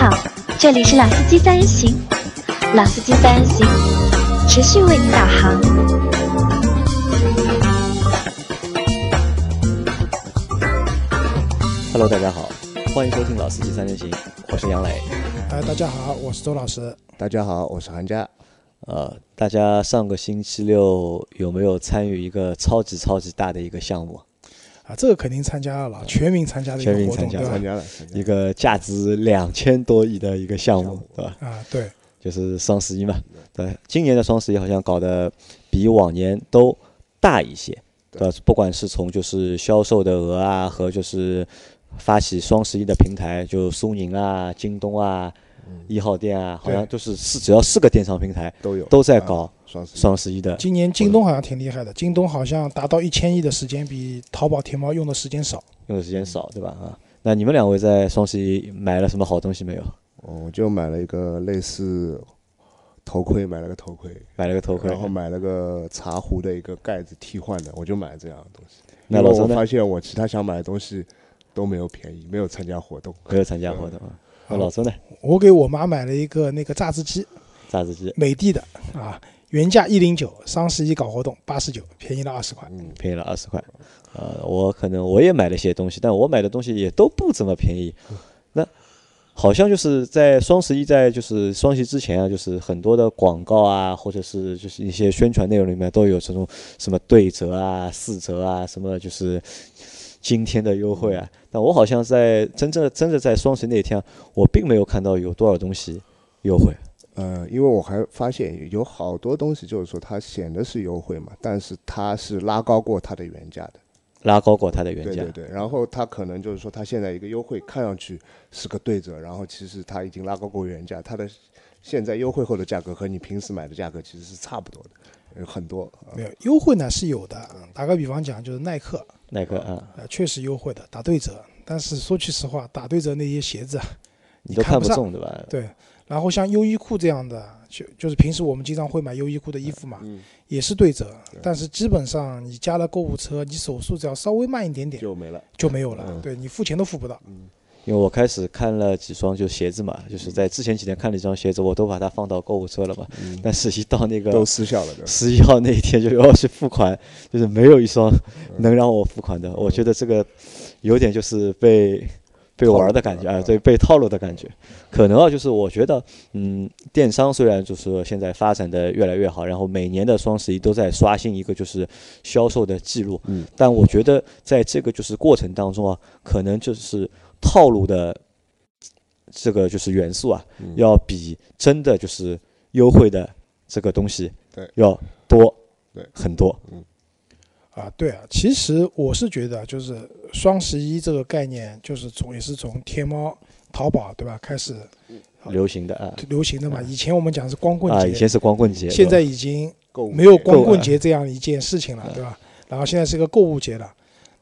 好，这里是老司机三人行，老司机三人行持续为您导航。Hello，大家好，欢迎收听《老司机三人行》，我是杨磊。哎，大家好，我是周老师。大家好，我是韩佳。呃，大家上个星期六有没有参与一个超级超级大的一个项目？啊，这个肯定参加了，全民参加的一个活动，全民参加对吧？参加了，参加了一个价值两千多亿的一个项目，对吧？啊，对，就是双十一嘛。对，今年的双十一好像搞得比往年都大一些，对吧？不管是从就是销售的额啊，和就是发起双十一的平台，就苏宁啊、京东啊、一号店啊，好像都是四只要四个电商平台都有都在搞啊双十一双十一的。今年京东好像挺厉害的，京东好像达到一千亿的时间比淘宝、天猫用的时间少。用的时间少，对吧？啊，那你们两位在双十一买了什么好东西没有？哦我就买了一个类似头盔，买了个头盔，买了个头盔，然后买了个茶壶的一个盖子替换的，我就买了这样的东西。那老我发？现我其他想买的东西都没有便宜，没有参加活动。没有参加活动啊。那老周呢？我给我妈买了一个那个榨汁机，榨汁机美的的啊，原价一零九，双十一搞活动八十九，便宜了二十块。嗯，便宜了二十块。呃，我可能我也买了些东西，但我买的东西也都不怎么便宜。那好像就是在双十一，在就是双十一之前啊，就是很多的广告啊，或者是就是一些宣传内容里面都有这种什么对折啊、四折啊，什么就是今天的优惠啊。但我好像在真正真的在双十一那天啊，我并没有看到有多少东西优惠。呃，因为我还发现有好多东西，就是说它显得是优惠嘛，但是它是拉高过它的原价的。拉高过它的原价，对对对，然后它可能就是说，它现在一个优惠看上去是个对折，然后其实它已经拉高过原价，它的现在优惠后的价格和你平时买的价格其实是差不多的，有很多。啊没有优惠呢是有的，打个比方讲，就是耐克，耐克啊，呃，确实优惠的，打对折。但是说句实话，打对折那些鞋子啊，你都看不上看不中，对吧？对，然后像优衣库这样的，就就是平时我们经常会买优衣库的衣服嘛，嗯，也是对折，但是基本上你加了购物车，你手速只要稍微慢一点点就没了。就没有了，嗯对你付钱都付不到。因为我开始看了几双就鞋子嘛，就是在之前几天看了一双鞋子，我都把它放到购物车了嘛。但是一到那个都个失效了，十一号那一天就要去付款，就是没有一双能让我付款的。我觉得这个有点就是被被玩的感觉啊，对，被套路的感觉。可能啊，就是我觉得，嗯，电商虽然就是说现在发展的越来越好，然后每年的双十一都在刷新一个就是销售的记录，嗯，但我觉得在这个就是过程当中啊，可能就是套路的这个就是元素啊，嗯。要比真的就是优惠的这个东西对。要多对。很多。啊，对啊，其实我是觉得，就是双十一这个概念，就是从也是从天猫、淘宝对吧开始流行的啊流行的嘛。以前我们讲是光棍啊，节，以前是光棍节，现在已经没有光棍节这样一件事情了，对吧？然后现在是个购物节了。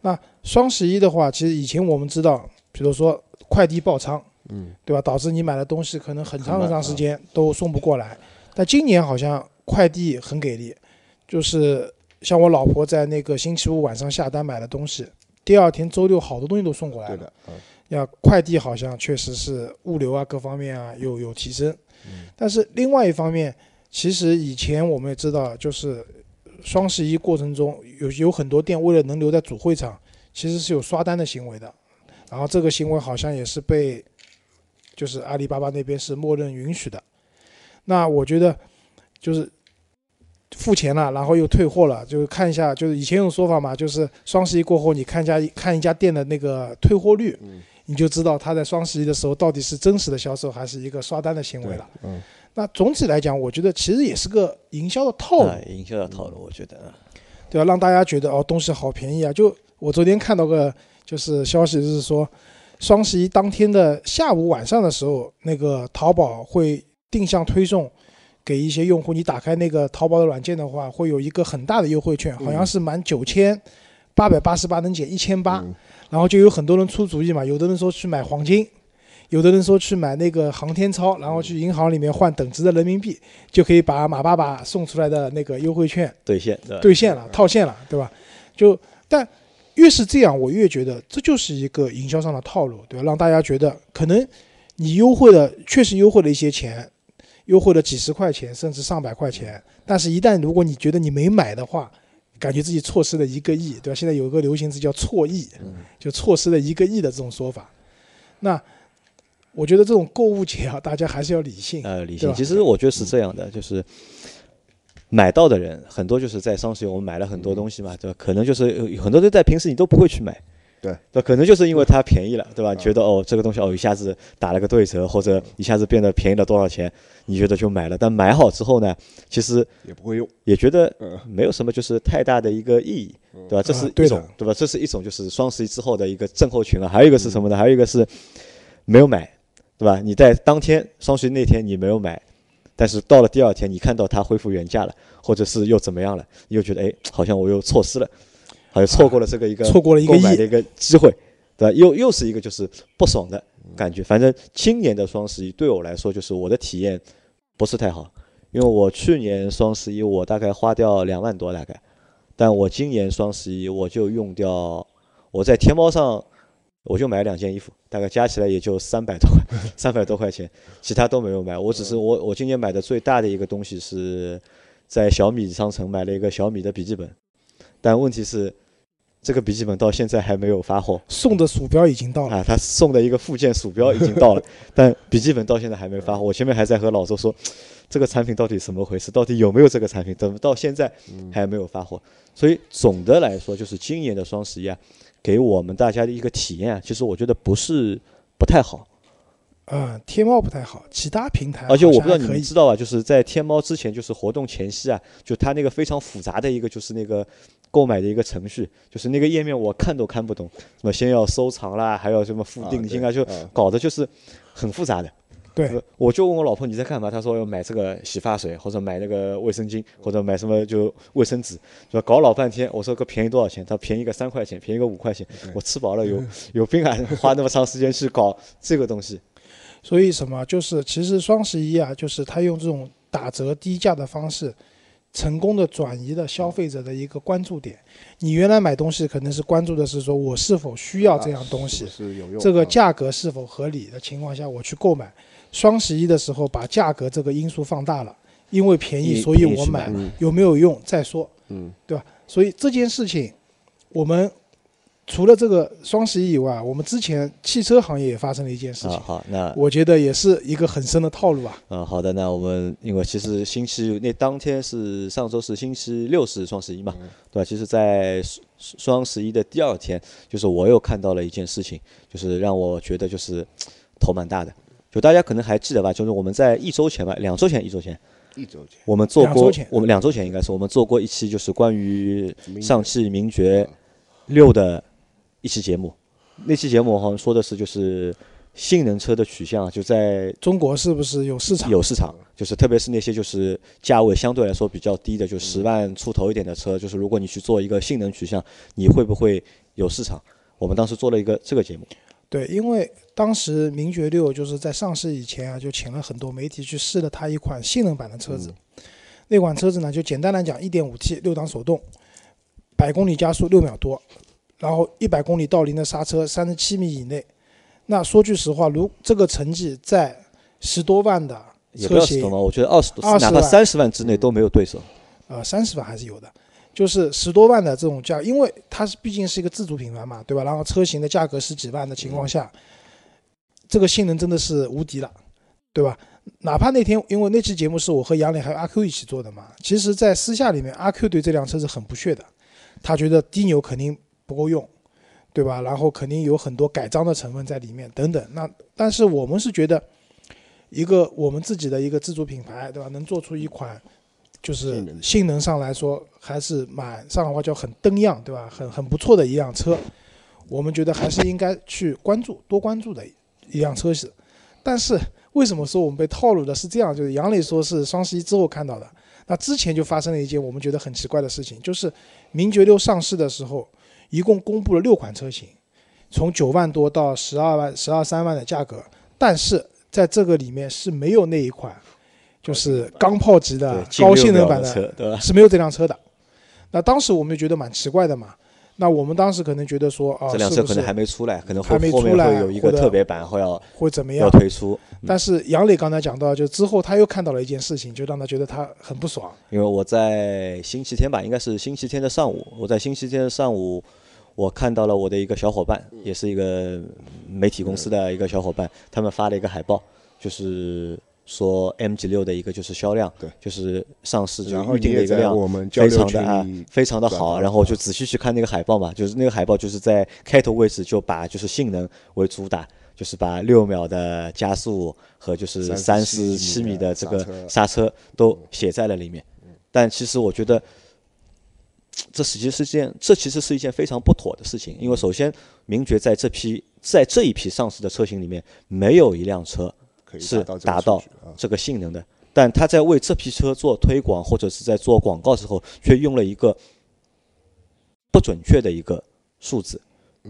那双十一的话，其实以前我们知道，比如说快递爆仓，嗯，对吧？导致你买的东西可能很长很长时间都送不过来。但今年好像快递很给力，就是像我老婆在那个星期五晚上下单买的东西，第二天周六好多东西都送过来了。对的，嗯要快递好像确实是物流啊各方面啊有有提升，嗯但是另外一方面，其实以前我们也知道，就是双十一过程中有有很多店为了能留在主会场，其实是有刷单的行为的，然后这个行为好像也是被就是阿里巴巴那边是默认允许的。那我觉得就是付钱了，然后又退货了，就是看一下，就是以前有说法嘛，就是双十一过后，你看一家看一家店的那个退货率，嗯，你就知道他在双十一的时候到底是真实的销售还是一个刷单的行为了。，嗯，那总体来讲，我觉得其实也是个营销的套路，啊，营销的套路，我觉得啊对吧？让大家觉得哦，东西好便宜啊！就我昨天看到个就是消息，就是说双十一当天的下午晚上的时候，那个淘宝会定向推送给一些用户，你打开那个淘宝的软件的话，会有一个很大的优惠券，好像是满九千八百八十八能减一千八，嗯然后就有很多人出主意嘛，有的人说去买黄金，有的人说去买那个航天钞，然后去银行里面换等值的人民币，就可以把马爸爸送出来的那个优惠券兑现？兑现了、套现了，对吧？就但越是这样，我越觉得这就是一个营销上的套路，对吧？让大家觉得可能你优惠的，确实优惠了一些钱，优惠了几十块钱，甚至上百块钱。但是，一旦如果你觉得你没买的话，感觉自己错失了一个亿，对吧？现在有一个流行词叫“错亿”，就错失了一个亿的这种说法。那我觉得这种购物节啊，大家还是要理性。呃，理。性其实我觉得是这样的，就是买到的人很多，就是在双十一我们买了很多东西嘛，对吧？可能就是有很多都在平时你都不会去买，对，那，可能就是因为它便宜了，对吧？觉得哦这个东西哦一下子打了个对折，或者一下子变得便宜了多少钱，你觉得就买了。但买好之后呢，其实也不会用。也觉得嗯没有什么就是太大的一个意义，对吧？这是一种，对吧？这是一种就是双十一之后的一个症候群了。还有一个是什么呢？还有一个是没有买，对吧？你在当天双十一那天你没有买，但是到了第二天你看到它恢复原价了，或者是又怎么样了，你又觉得哎，好像我又错失了，好像错过了这个一个错过了一个亿购买的一个机会，对吧？又又是一个就是不爽的感觉。反正今年的双十一对我来说，就是我的体验不是太好，因为我去年双十一我大概花掉两万多大概，但我今年双十一我就用掉，我在天猫上我就买两件衣服，大概加起来也就三百多块，三百多块钱，其他都没有买。我只是我我今年买的最大的一个东西是在小米商城买了一个小米的笔记本，但问题是这个笔记本到现在还没有发货。送的鼠标已经到了，啊，他送的一个附件鼠标已经到了，但笔记本到现在还没发货。我前面还在和老周说，这个产品到底怎么回事？到底有没有这个产品？怎么到现在还没有发货？所以总的来说，就是今年的双十一啊，给我们大家的一个体验啊，其实我觉得不是不太好。嗯，天猫不太好，其他平台而且我不知道你们知道吧，就是在天猫之前，就是活动前夕啊，就它那个非常复杂的一个就是那个购买的一个程序，就是那个页面我看都看不懂，什么先要收藏啦，还要什么付定金啊，就搞得就是很复杂的。对呃我就问我老婆你在干嘛？她说要买这个洗发水，或者买那个卫生巾，或者买什么就卫生纸，是吧？搞老半天，我说个便宜多少钱？她便宜个三块钱，便宜个五块钱，我吃饱了有 有病啊！花那么长时间去搞这个东西，所以什么就是其实双十一啊，就是他用这种打折低价的方式，成功的转移了消费者的一个关注点。你原来买东西可能是关注的是说我是否需要这样东西是，有用？这个啊价格是否合理的情况下我去购买。双十一的时候把价格这个因素放大了，因为便宜所以我买有没有用再说，嗯，对吧？所以这件事情，我们除了这个双十一以外，我们之前汽车行业也发生了一件事情啊，，好，那我觉得也是一个很深的套路啊。嗯，好的，那我们因为其实星期那当天是上周是星期六是双十一嘛，对吧？其实，在双双十一的第二天，就是我又看到了一件事情，就是让我觉得就是头蛮大的。就大家可能还记得吧，就是我们在一周前吧，两周前，一周前，一周前我们做过我们两周前应该是我们做过一期，就是关于上汽名爵六的一期节目。那期节目好像说的是就是性能车的取向啊，就在中国是不是有市场？有市场，就是特别是那些就是价位相对来说比较低的，就十万出头一点的车，就是如果你去做一个性能取向，你会不会有市场？我们当时做了一个这个节目，对，因为当时名爵六就是在上市以前啊，就请了很多媒体去试了它一款性能版的车子。那款车子呢，就简单来讲一点五 T 六档手动，百公里加速六秒多，然后一百公里到零的刹车三十七米以内。那说句实话，如这个成绩在十多万的车型我觉得二十多，20哪怕万三十万之内都没有对手。呃，三十万还是有的，就是十多万的这种价，因为它是毕竟是一个自主品牌嘛，对吧？然后车型的价格十几万的情况下，这个性能真的是无敌了，对吧？哪怕那天，因为那期节目是我和杨磊还有阿 Q 一起做的嘛，其实，在私下里面，阿 Q 对这辆车是很不屑的，他觉得低扭肯定不够用，对吧？然后肯定有很多改装的成分在里面等等。那但是我们是觉得，一个我们自己的一个自主品牌，对吧？能做出一款就是性能性能上来说还是蛮上海话叫很登样，对吧？很很不错的一辆车，我们觉得还是应该去关注多关注的一辆车子。但是为什么说我们被套路的是这样？就是杨磊说是双十一之后看到的，那之前就发生了一件我们觉得很奇怪的事情，就是名爵六上市的时候，一共公布了六款车型，从九万多到十二万、十二三万的价格，但是在这个里面是没有那一款，就是钢炮级的高性能版的？是没有这辆车的。那当时我们就觉得蛮奇怪的嘛。那我们当时可能觉得说啊，这辆车可能还没出来，可能还没会后面出来会有一个特别版会要会怎么样要样？推出。但是杨磊刚才讲到，就之后他又看到了一件事情，就让他觉得他很不爽。因为我在星期天吧，应该是星期天的上午，我在星期天的上午，我看到了我的一个小伙伴，也是一个媒体公司的一个小伙伴，他们发了一个海报，就是说 MG 六的一个就是销量，对就是上市就预定的一个量我们交非常的啊，非常的好。然后我就仔细去看那个海报嘛，就是那个海报就是在开头位置就把就是性能为主打，就是把六秒的加速和就是三十37七米的这个刹车刹车都写在了里面。但其实我觉得，这实际是件，这其实是一件非常不妥的事情。因为首先，名爵在这批在这一批上市的车型里面，没有一辆车可以是达到这个性能的。但他在为这批车做推广或者是在做广告时候，却用了一个不准确的一个数字，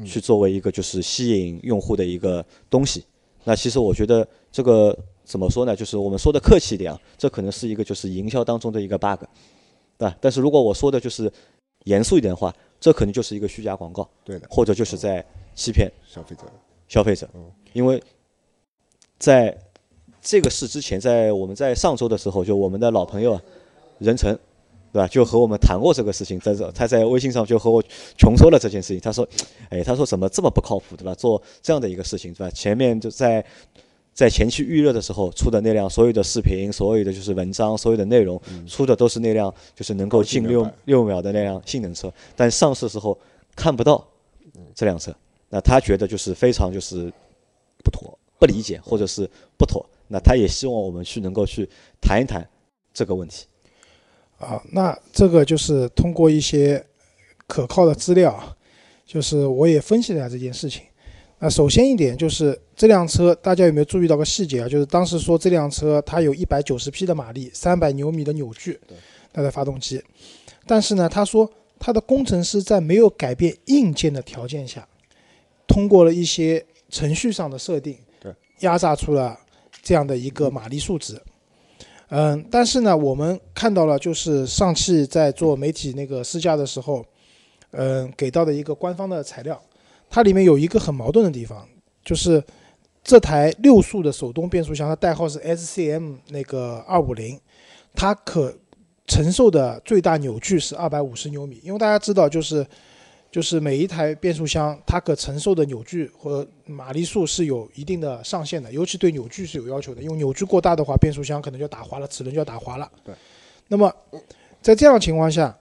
去作为一个就是吸引用户的一个东西。那其实我觉得这个怎么说呢？就是我们说的客气一点啊，这可能是一个就是营销当中的一个 bug，对吧？但是如果我说的就是严肃一点的话，这可能就是一个虚假广告，对的，或者就是在欺骗消费者消费者，因为在这个事之前，在我们在上周的时候，就我们的老朋友啊，任晨，对吧？就和我们谈过这个事情，在这他在微信上就和我穷说了这件事情。他说，哎，他说怎么这么不靠谱，对吧？做这样的一个事情，对吧？前面就在在前期预热的时候出的那辆所有的视频、所有的就是文章、所有的内容，出的都是那辆就是能够进六六秒的那辆性能车，但上市时候看不到这辆车，那他觉得就是非常就是不妥、不理解或者是不妥。那他也希望我们去能够去谈一谈这个问题。啊，那这个就是通过一些可靠的资料，就是我也分析了一下这件事情。那首先一点就是这辆车，大家有没有注意到个细节啊？就是当时说这辆车它有一百九十匹的马力，三百牛米的扭矩，它的发动机。但是呢，他说他的工程师在没有改变硬件的条件下，通过了一些程序上的设定对，压榨出了这样的一个马力数值。嗯，但是呢，我们看到了，就是上汽在做媒体那个试驾的时候，嗯，给到的一个官方的材料，它里面有一个很矛盾的地方，就是这台六速的手动变速箱，它代号是 SCM 那个二五零，它可承受的最大扭矩是二百五十牛米，因为大家知道，就是就是每一台变速箱它可承受的扭矩和马力数是有一定的上限的，尤其对扭矩是有要求的，因为扭矩过大的话，变速箱可能就打滑了，齿轮就要打滑了。对。那么在这样的情况下，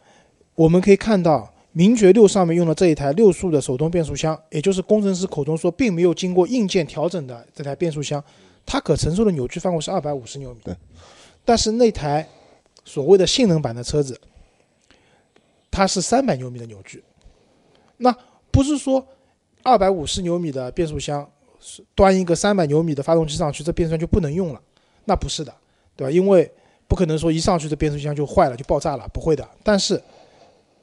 我们可以看到名爵六上面用的这一台六速的手动变速箱，也就是工程师口中说并没有经过硬件调整的这台变速箱，它可承受的扭矩范围是二百五十牛米。对。但是那台所谓的性能版的车子，它是三百牛米的扭矩。那不是说二百五十牛米的变速箱是端一个三百牛米的发动机上去，这变速箱就不能用了？那不是的，对吧？因为不可能说一上去这变速箱就坏了就爆炸了，不会的。但是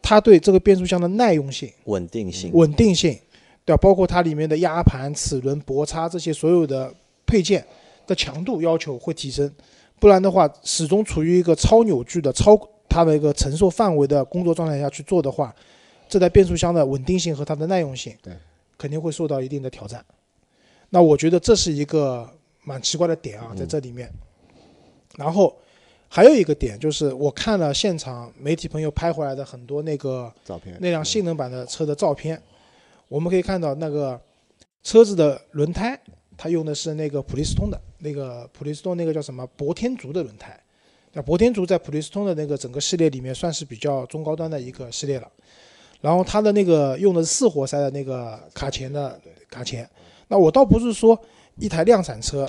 它对这个变速箱的耐用性、稳定性，稳定性，对吧？包括它里面的压盘、齿轮、泊叉这些所有的配件的强度要求会提升，不然的话，始终处于一个超扭矩的、超它的一个承受范围的工作状态下去做的话，这台变速箱的稳定性和它的耐用性，对，肯定会受到一定的挑战。那我觉得这是一个蛮奇怪的点啊，在这里面。然后还有一个点就是，我看了现场媒体朋友拍回来的很多那个照片那辆性能版的车的照片，我们可以看到那个车子的轮胎，它用的是那个普利司通的那个普利司通那个叫什么博天竺的轮胎。那博天竺在普利司通的那个整个系列里面算是比较中高端的一个系列了。然后它的那个用的是四活塞的那个卡钳的卡钳。那我倒不是说一台量产车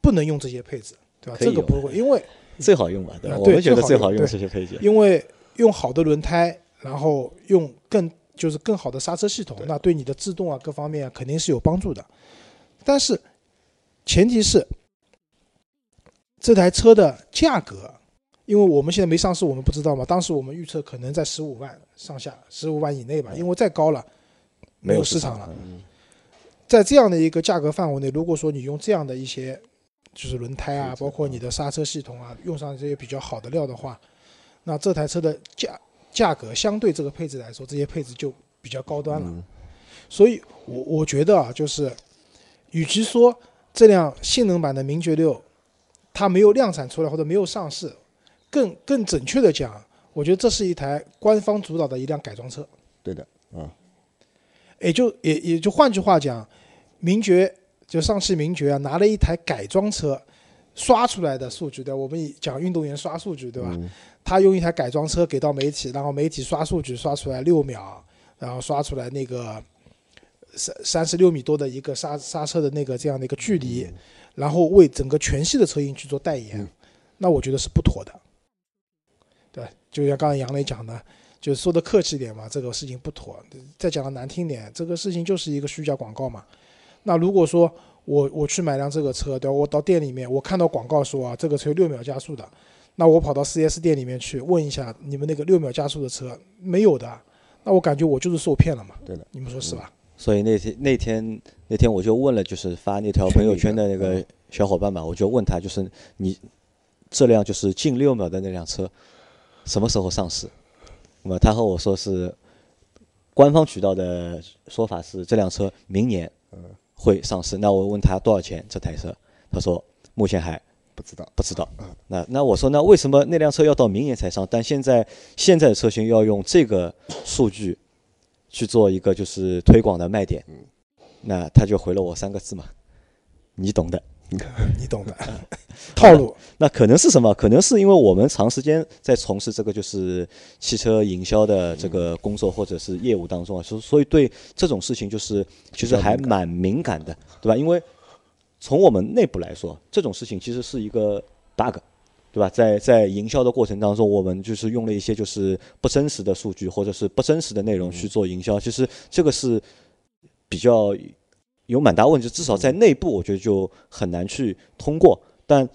不能用这些配置，对吧？这个不会，因为 最好用吧？对吧？我们觉得最好用最好用这些配置。因为用好的轮胎，然后用更就是更好的刹车系统，那对你的制动啊各方面啊肯定是有帮助的。但是前提是这台车的价格，因为我们现在没上市，我们不知道嘛。当时我们预测可能在十五万上下，十五万以内吧，因为再高了没有市场了。嗯在这样的一个价格范围内，如果说你用这样的一些就是轮胎啊，包括你的刹车系统啊，用上这些比较好的料的话，那这台车的价价格相对这个配置来说，这些配置就比较高端了。嗯所以我我觉得啊，就是与其说这辆性能版的名爵六它没有量产出来或者没有上市，更更准确的讲，我觉得这是一台官方主导的一辆改装车。对的，啊，也就也也就换句话讲，名爵就上汽名爵啊，拿了一台改装车刷出来的数据，对吧？我们讲运动员刷数据，对吧？嗯他用一台改装车给到媒体，然后媒体刷数据刷出来六秒，然后刷出来那个三三十六米多的一个刹刹车的那个这样的一个距离，然后为整个全系的车型去做代言，嗯那我觉得是不妥的。对，就像刚才杨磊讲的，就是说的客气点嘛，这个事情不妥。再讲的难听点，这个事情就是一个虚假广告嘛。那如果说我我去买辆这个车，对吧？我到店里面，我看到广告说啊，这个车有六秒加速的，那我跑到 4S 店里面去问一下，你们那个六秒加速的车没有的，那我感觉我就是受骗了嘛。对的，你们说是吧？所以那天那天那天我就问了，就是发那条朋友圈的那个小伙伴嘛，我就问他，就是你这辆就是近六秒的那辆车什么时候上市？那么他和我说是官方渠道的说法是这辆车明年会上市。那我问他多少钱这台车，他说目前还不知道，不知道。那那我说那为什么那辆车要到明年才上？但现在现在的车型要用这个数据去做一个就是推广的卖点，那他就回了我三个字嘛，你懂的。你懂的，套路。那可能是什么？可能是因为我们长时间在从事这个就是汽车营销的这个工作或者是业务当中啊，所所以对这种事情就是其实还蛮敏感的，对吧？因为从我们内部来说，这种事情其实是一个 bug，对吧？在在营销的过程当中，我们就是用了一些就是不真实的数据或者是不真实的内容去做营销，其实这个是比较有蛮大问题，至少在内部我觉得就很难去通过。但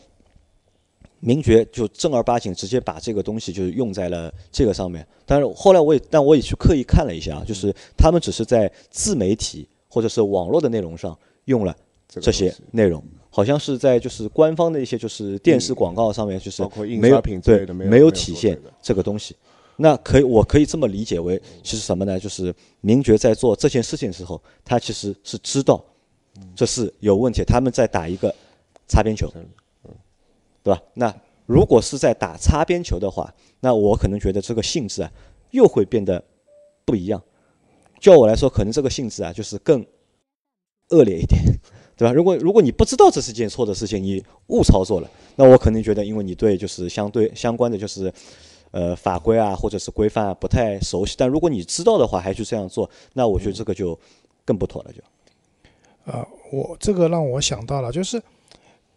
名爵就正儿八经直接把这个东西就是用在了这个上面。但是后来我也，但我也去刻意看了一下啊，就是他们只是在自媒体或者是网络的内容上用了这些内容，好像是在就是官方的一些就是电视广告上面，就是包括印没有刷品之对没有体现这个东西。那可以，我可以这么理解为，其实什么呢？就是名爵在做这件事情的时候，他其实是知道这是有问题，他们在打一个擦边球，对吧？那如果是在打擦边球的话，那我可能觉得这个性质啊，又会变得不一样。就我来说，可能这个性质啊，就是更恶劣一点，对吧？如果如果你不知道这是件错的事情，你误操作了，那我可能觉得，因为你对就是相对相关的就是呃法规啊或者是规范啊不太熟悉，但如果你知道的话还去这样做，那我觉得这个就更不妥了，就。啊，我这个让我想到了，就是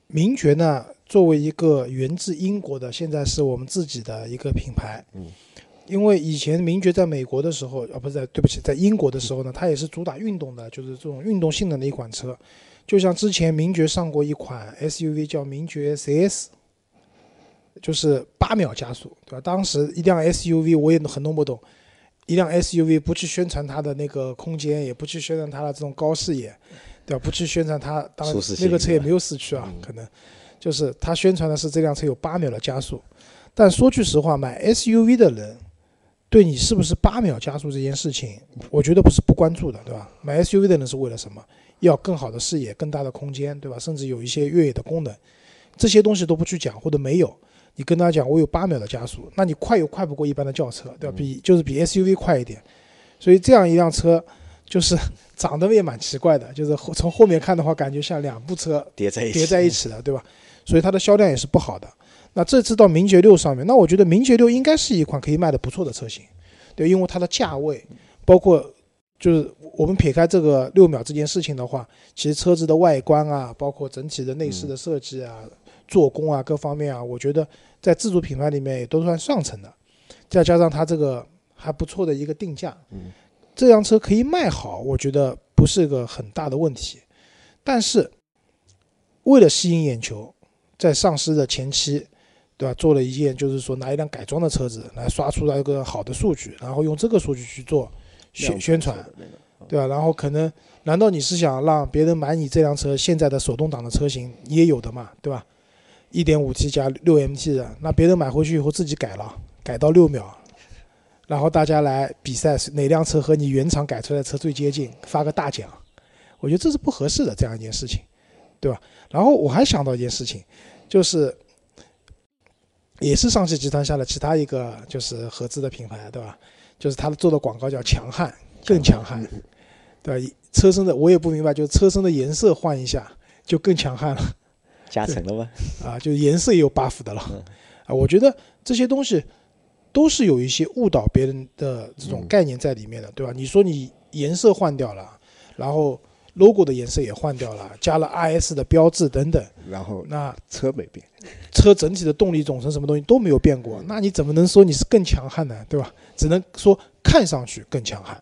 名爵呢，作为一个源自英国的，现在是我们自己的一个品牌。嗯。因为以前名爵在美国的时候，啊，不是在，对不起，在英国的时候呢，它也是主打运动的，就是这种运动性能的一款车。就像之前名爵上过一款 SUV 叫名爵 CS，就是八秒加速，对吧？当时一辆 SUV 我也很弄不懂，一辆 SUV 不去宣传它的那个空间，也不去宣传它的这种高视野，对吧？不去宣传它，当然那个车也没有四驱啊，可能就是它宣传的是这辆车有八秒的加速。但说句实话，买 SUV 的人对你是不是八秒加速这件事情，我觉得不是不关注的，对吧？买 SUV 的人是为了什么？要更好的视野、更大的空间，对吧？甚至有一些越野的功能，这些东西都不去讲或者没有，你跟他讲我有八秒的加速，那你快又快不过一般的轿车，对吧？比就是比 SUV 快一点，所以这样一辆车就是 长得也蛮奇怪的，就是后从后面看的话，感觉像两部车叠在一起，叠在一起的，对吧？所以它的销量也是不好的。那这次到名爵六上面，那我觉得名爵六应该是一款可以卖的不错的车型，对，因为它的价位，包括就是我们撇开这个六秒这件事情的话，其实车子的外观啊，包括整体的内饰的设计啊、做工啊各方面啊，我觉得在自主品牌里面也都算上乘的，再加上它这个还不错的一个定价，嗯这辆车可以卖好，我觉得不是个很大的问题。但是为了吸引眼球，在上市的前期，对吧，做了一件就是说拿一辆改装的车子来刷出来一个好的数据，然后用这个数据去做宣宣传，对吧？然后可能，难道你是想让别人买你这辆车现在的手动挡的车型，你也有的嘛，对吧？一点五 T 加六 MT 的，那别人买回去以后自己改了，改到六秒，然后大家来比赛哪辆车和你原厂改出来的车最接近，发个大奖，我觉得这是不合适的这样一件事情，对吧？然后我还想到一件事情，就是也是上汽集团下的其他一个就是合资的品牌，对吧？就是他做的广告叫强悍，更强悍，对吧？车身的我也不明白，就是车身的颜色换一下就更强悍了。加成了吗？啊，就是颜色也有 buff 的了。啊，我觉得这些东西都是有一些误导别人的这种概念在里面的，对吧？你说你颜色换掉了，然后 logo 的颜色也换掉了，加了 RS 的标志等等，然后那车没变，车整体的动力总成什么东西都没有变过，那你怎么能说你是更强悍呢？对吧？只能说看上去更强悍，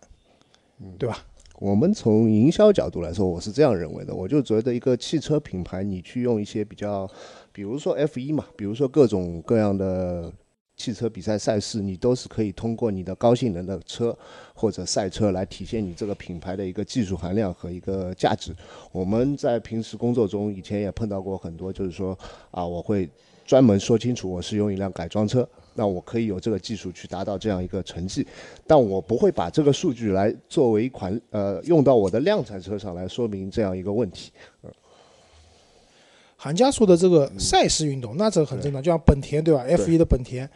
对吧？我们从营销角度来说，我是这样认为的。我就觉得一个汽车品牌，你去用一些比较，比如说 F 一嘛，比如说各种各样的汽车比赛赛事，你都是可以通过你的高性能的车或者赛车来体现你这个品牌的一个技术含量和一个价值。我们在平时工作中以前也碰到过很多，就是说啊，我会专门说清楚我是用一辆改装车。那我可以有这个技术去达到这样一个成绩，但我不会把这个数据来作为一款呃用到我的量产车上来说明这样一个问题。嗯韩家说的这个赛事运动，那这很正常，就像本田对吧？F 一的本田，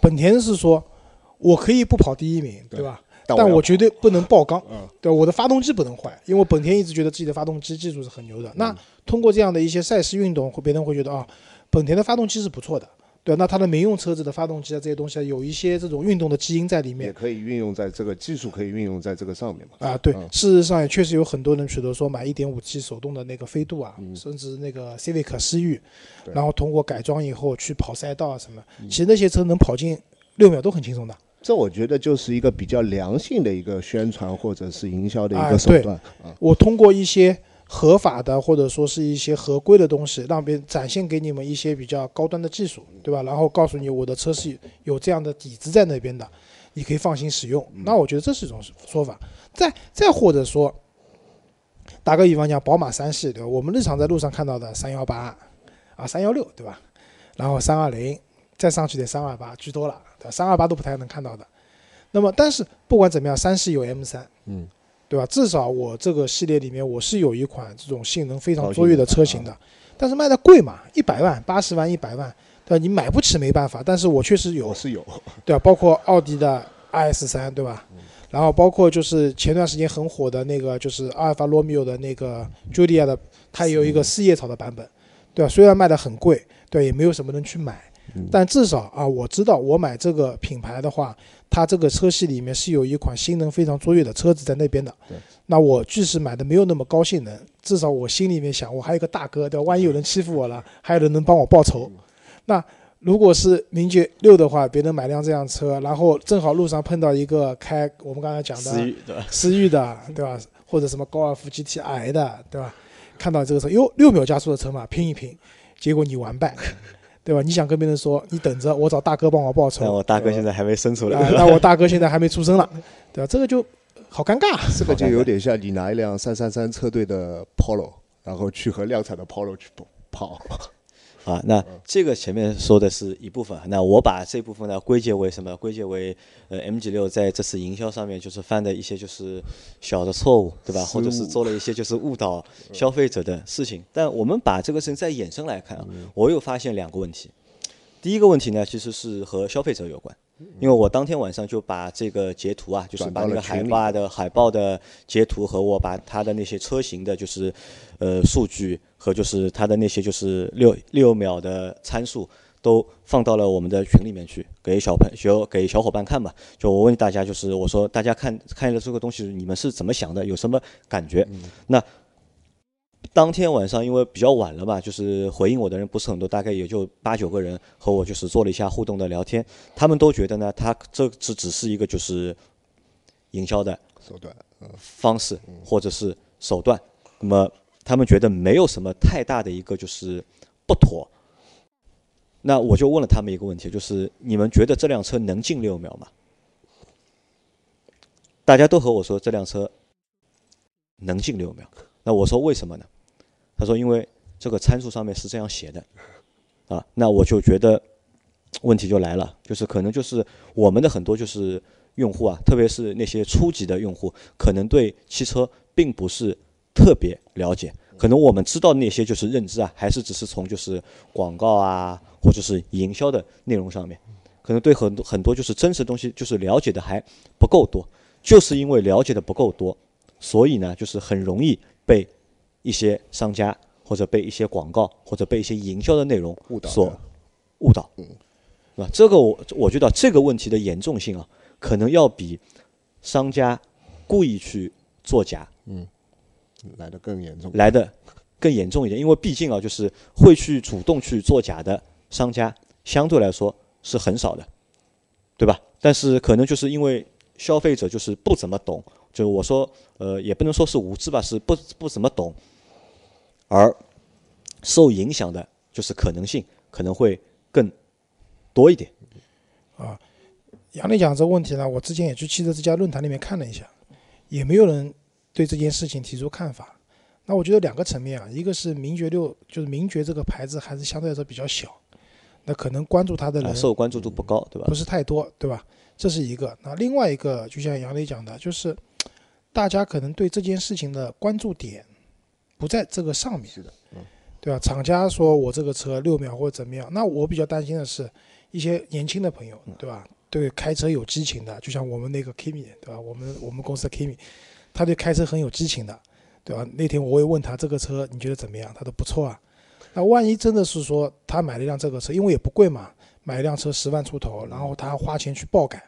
本田是说我可以不跑第一名对吧？但我绝对不能爆缸，对我的发动机不能坏，因为本田一直觉得自己的发动机技术是很牛的。那通过这样的一些赛事运动，会别人会觉得啊，本田的发动机是不错的。对，那它的民用车子的发动机啊，这些东西啊，有一些这种运动的基因在里面，也可以运用在这个技术，可以运用在这个上面嘛。啊，对，事实上也确实有很多人取得说买一点五 T 手动的那个飞度啊，甚至那个 Civic 思域，然后通过改装以后去跑赛道啊什么，其实那些车能跑进六秒都很轻松的。这我觉得就是一个比较良性的一个宣传或者是营销的一个手段。啊我通过一些。合法的或者说是一些合规的东西，让别人展现给你们一些比较高端的技术，对吧？然后告诉你我的车是有这样的底子在那边的，你可以放心使用。那我觉得这是一种说法。再再或者说，打个比方讲，宝马三系，对吧？我们日常在路上看到的三幺八啊、三幺六，对吧？然后三二零，再上去得三二八居多了，对吧？三二八都不太能看到的。那么，但是不管怎么样，三系有 M 三，嗯。对吧？至少我这个系列里面，我是有一款这种性能非常卓越的车型的，但是卖的贵嘛，一百万、八十万、一百万，对吧？你买不起没办法，但是我确实有，是有，对吧？包括奥迪的 RS 三，对吧？然后包括就是前段时间很火的那个，就是阿尔法罗密欧的那个 Julia 的，它也有一个四叶草的版本，对吧？虽然卖的很贵，对，也没有什么人去买，但至少啊，我知道我买这个品牌的话。它这个车系里面是有一款性能非常卓越的车子在那边的，那我即使买的没有那么高性能，至少我心里面想，我还有个大哥，对吧？万一有人欺负我了，还有人能帮我报仇。那如果是名爵六的话，别人买辆这辆车，然后正好路上碰到一个开我们刚才讲的思域的，思域的，对吧？或者什么高尔夫 GTI 的，对吧？看到这个车，哟，六秒加速的车嘛，拼一拼，结果你完败。对吧？你想跟别人说，你等着，我找大哥帮我报仇。那我大哥现在还没生出来。那我大哥现在还没出生了，对吧？这个就好尴尬。这个就有点像你拿一辆三三三车队的 Polo，然后去和量产的 Polo 去跑。啊，那这个前面说的是一部分，那我把这部分呢归结为什么？归结为呃，MG 六在这次营销上面就是犯的一些就是小的错误，对吧？或者是做了一些就是误导消费者的事情。但我们把这个事情再衍生来看啊，我又发现两个问题。第一个问题呢，其实是和消费者有关。因为我当天晚上就把这个截图啊，就是把那个海报的海报的截图和我把它的那些车型的，就是呃数据和就是它的那些就是六六秒的参数都放到了我们的群里面去，给小朋友给小伙伴看吧。就我问大家，就是我说大家看看了这个东西，你们是怎么想的？有什么感觉？那。当天晚上因为比较晚了嘛，就是回应我的人不是很多，大概也就八九个人和我就是做了一下互动的聊天，他们都觉得呢，他这只只是一个就是营销的手段方式或者是手段，那么他们觉得没有什么太大的一个就是不妥。那我就问了他们一个问题，就是你们觉得这辆车能进六秒吗？大家都和我说这辆车能进六秒，那我说为什么呢？他说：“因为这个参数上面是这样写的，啊，那我就觉得问题就来了，就是可能就是我们的很多就是用户啊，特别是那些初级的用户，可能对汽车并不是特别了解。可能我们知道那些就是认知啊，还是只是从就是广告啊，或者是营销的内容上面，可能对很多很多就是真实的东西就是了解的还不够多。就是因为了解的不够多，所以呢，就是很容易被一些商家或者被一些广告或者被一些营销的内容误导所误导，嗯，是吧？这个我我觉得这个问题的严重性啊，可能要比商家故意去作假嗯来的更严重。来的更严重一点，因为毕竟啊，就是会去主动去作假的商家，相对来说是很少的，对吧？但是可能就是因为消费者就是不怎么懂，就是我说呃，也不能说是无知吧，是不不怎么懂，而受影响的，就是可能性可能会更多一点。啊杨磊讲这个问题呢，我之前也去汽车之家论坛里面看了一下，也没有人对这件事情提出看法。那我觉得两个层面啊，一个是名爵六，就是名爵这个牌子还是相对来说比较小，那可能关注它的啊，人受关注度不高，对吧不？是太多，对吧？这是一个。那另外一个，就像杨磊讲的，就是大家可能对这件事情的关注点不在这个上面，是的，嗯，对吧？厂家说我这个车六秒或者怎么样，那我比较担心的是一些年轻的朋友，对吧？对开车有激情的，就像我们那个 Kimi，对吧？我们我们公司的 Kimi，他对开车很有激情的，对吧？那天我也问他这个车你觉得怎么样，他说不错啊。那万一真的是说他买了一辆这个车，因为也不贵嘛，买一辆车十万出头，然后他花钱去爆改，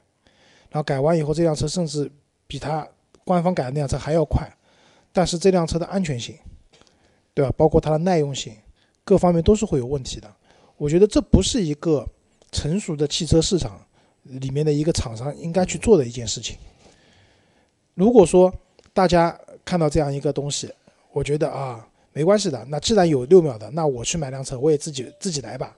然后改完以后这辆车甚至比他官方改的那辆车还要快，但是这辆车的安全性，对吧？包括它的耐用性，各方面都是会有问题的。我觉得这不是一个成熟的汽车市场里面的一个厂商应该去做的一件事情。如果说大家看到这样一个东西，我觉得啊没关系的，那既然有六秒的，那我去买辆车，我也自己自己来吧，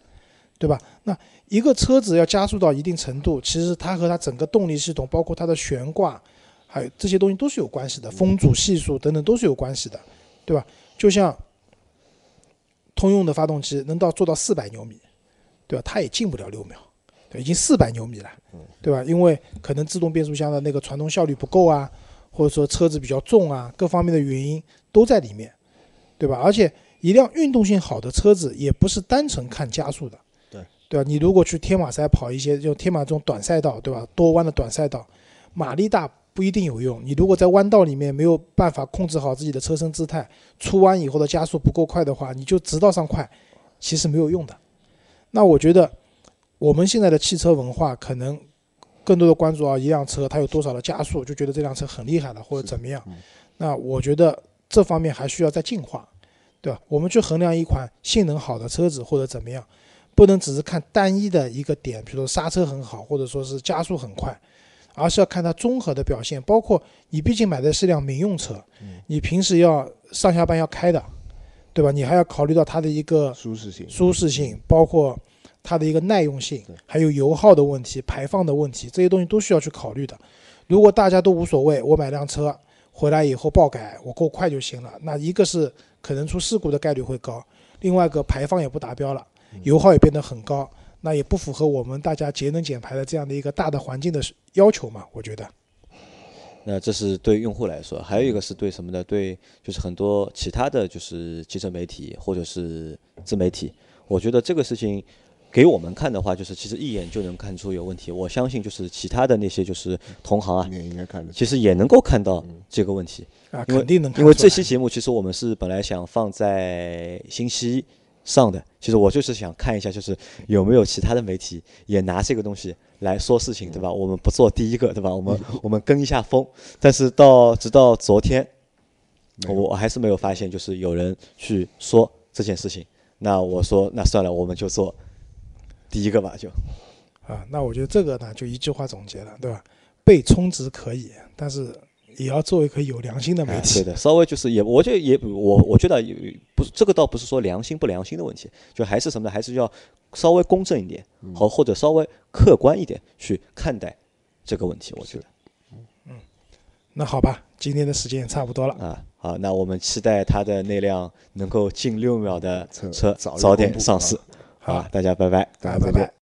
对吧？那一个车子要加速到一定程度，其实它和它整个动力系统，包括它的悬挂，还有这些东西都是有关系的，风阻系数等等都是有关系的，对吧？就像通用的发动机能到做到四百牛米，对吧？它也进不了六秒，对，已经四百牛米了，对吧？因为可能自动变速箱的那个传动效率不够啊，或者说车子比较重啊，各方面的原因都在里面，对吧？而且一辆运动性好的车子也不是单纯看加速的，对对吧？你如果去天马赛跑一些就天马这种短赛道，对吧？多弯的短赛道，马力大不一定有用。你如果在弯道里面没有办法控制好自己的车身姿态，出弯以后的加速不够快的话，你就直道上快，其实没有用的。那我觉得我们现在的汽车文化可能更多的关注啊，一辆车它有多少的加速，就觉得这辆车很厉害了或者怎么样。那我觉得这方面还需要再进化，对吧？我们去衡量一款性能好的车子或者怎么样，不能只是看单一的一个点，比如说刹车很好，或者说是加速很快，而是要看它综合的表现。包括你毕竟买的是辆民用车，你平时要上下班要开的，对吧？你还要考虑到它的一个舒适性，舒适性，包括它的一个耐用性，还有油耗的问题、排放的问题，这些东西都需要去考虑的。如果大家都无所谓，我买辆车回来以后爆改，我够快就行了，那一个是可能出事故的概率会高，另外一个排放也不达标了，油耗也变得很高，那也不符合我们大家节能减排的这样的一个大的环境的要求嘛？我觉得。那这是对用户来说，还有一个是对什么呢？对，就是很多其他的就是汽车媒体或者是自媒体，我觉得这个事情给我们看的话，就是其实一眼就能看出有问题。我相信就是其他的那些就是同行啊，也应该看得出。其实也能够看到这个问题。啊，肯定能看因为这期节目其实我们是本来想放在星期一上的，其实我就是想看一下，就是有没有其他的媒体也拿这个东西来说事情，对吧？我们不做第一个，对吧？我们 我们跟一下风。但是到直到昨天，我我还是没有发现，就是有人去说这件事情。那我说，那算了，我们就做第一个吧，就啊，那我觉得这个呢，就一句话总结了，对吧？被充值可以，但是也要做一个有良心的媒体。哎对的，稍微就是也，我觉得也我我觉得也不是这个倒不是说良心不良心的问题，就还是什么呢？还是要稍微公正一点，好或者稍微客观一点去看待这个问题。我觉得嗯那好吧，今天的时间也差不多了。啊，好，那我们期待他的那辆能够近六秒的车车早点上市。好，大家拜拜。大家拜拜。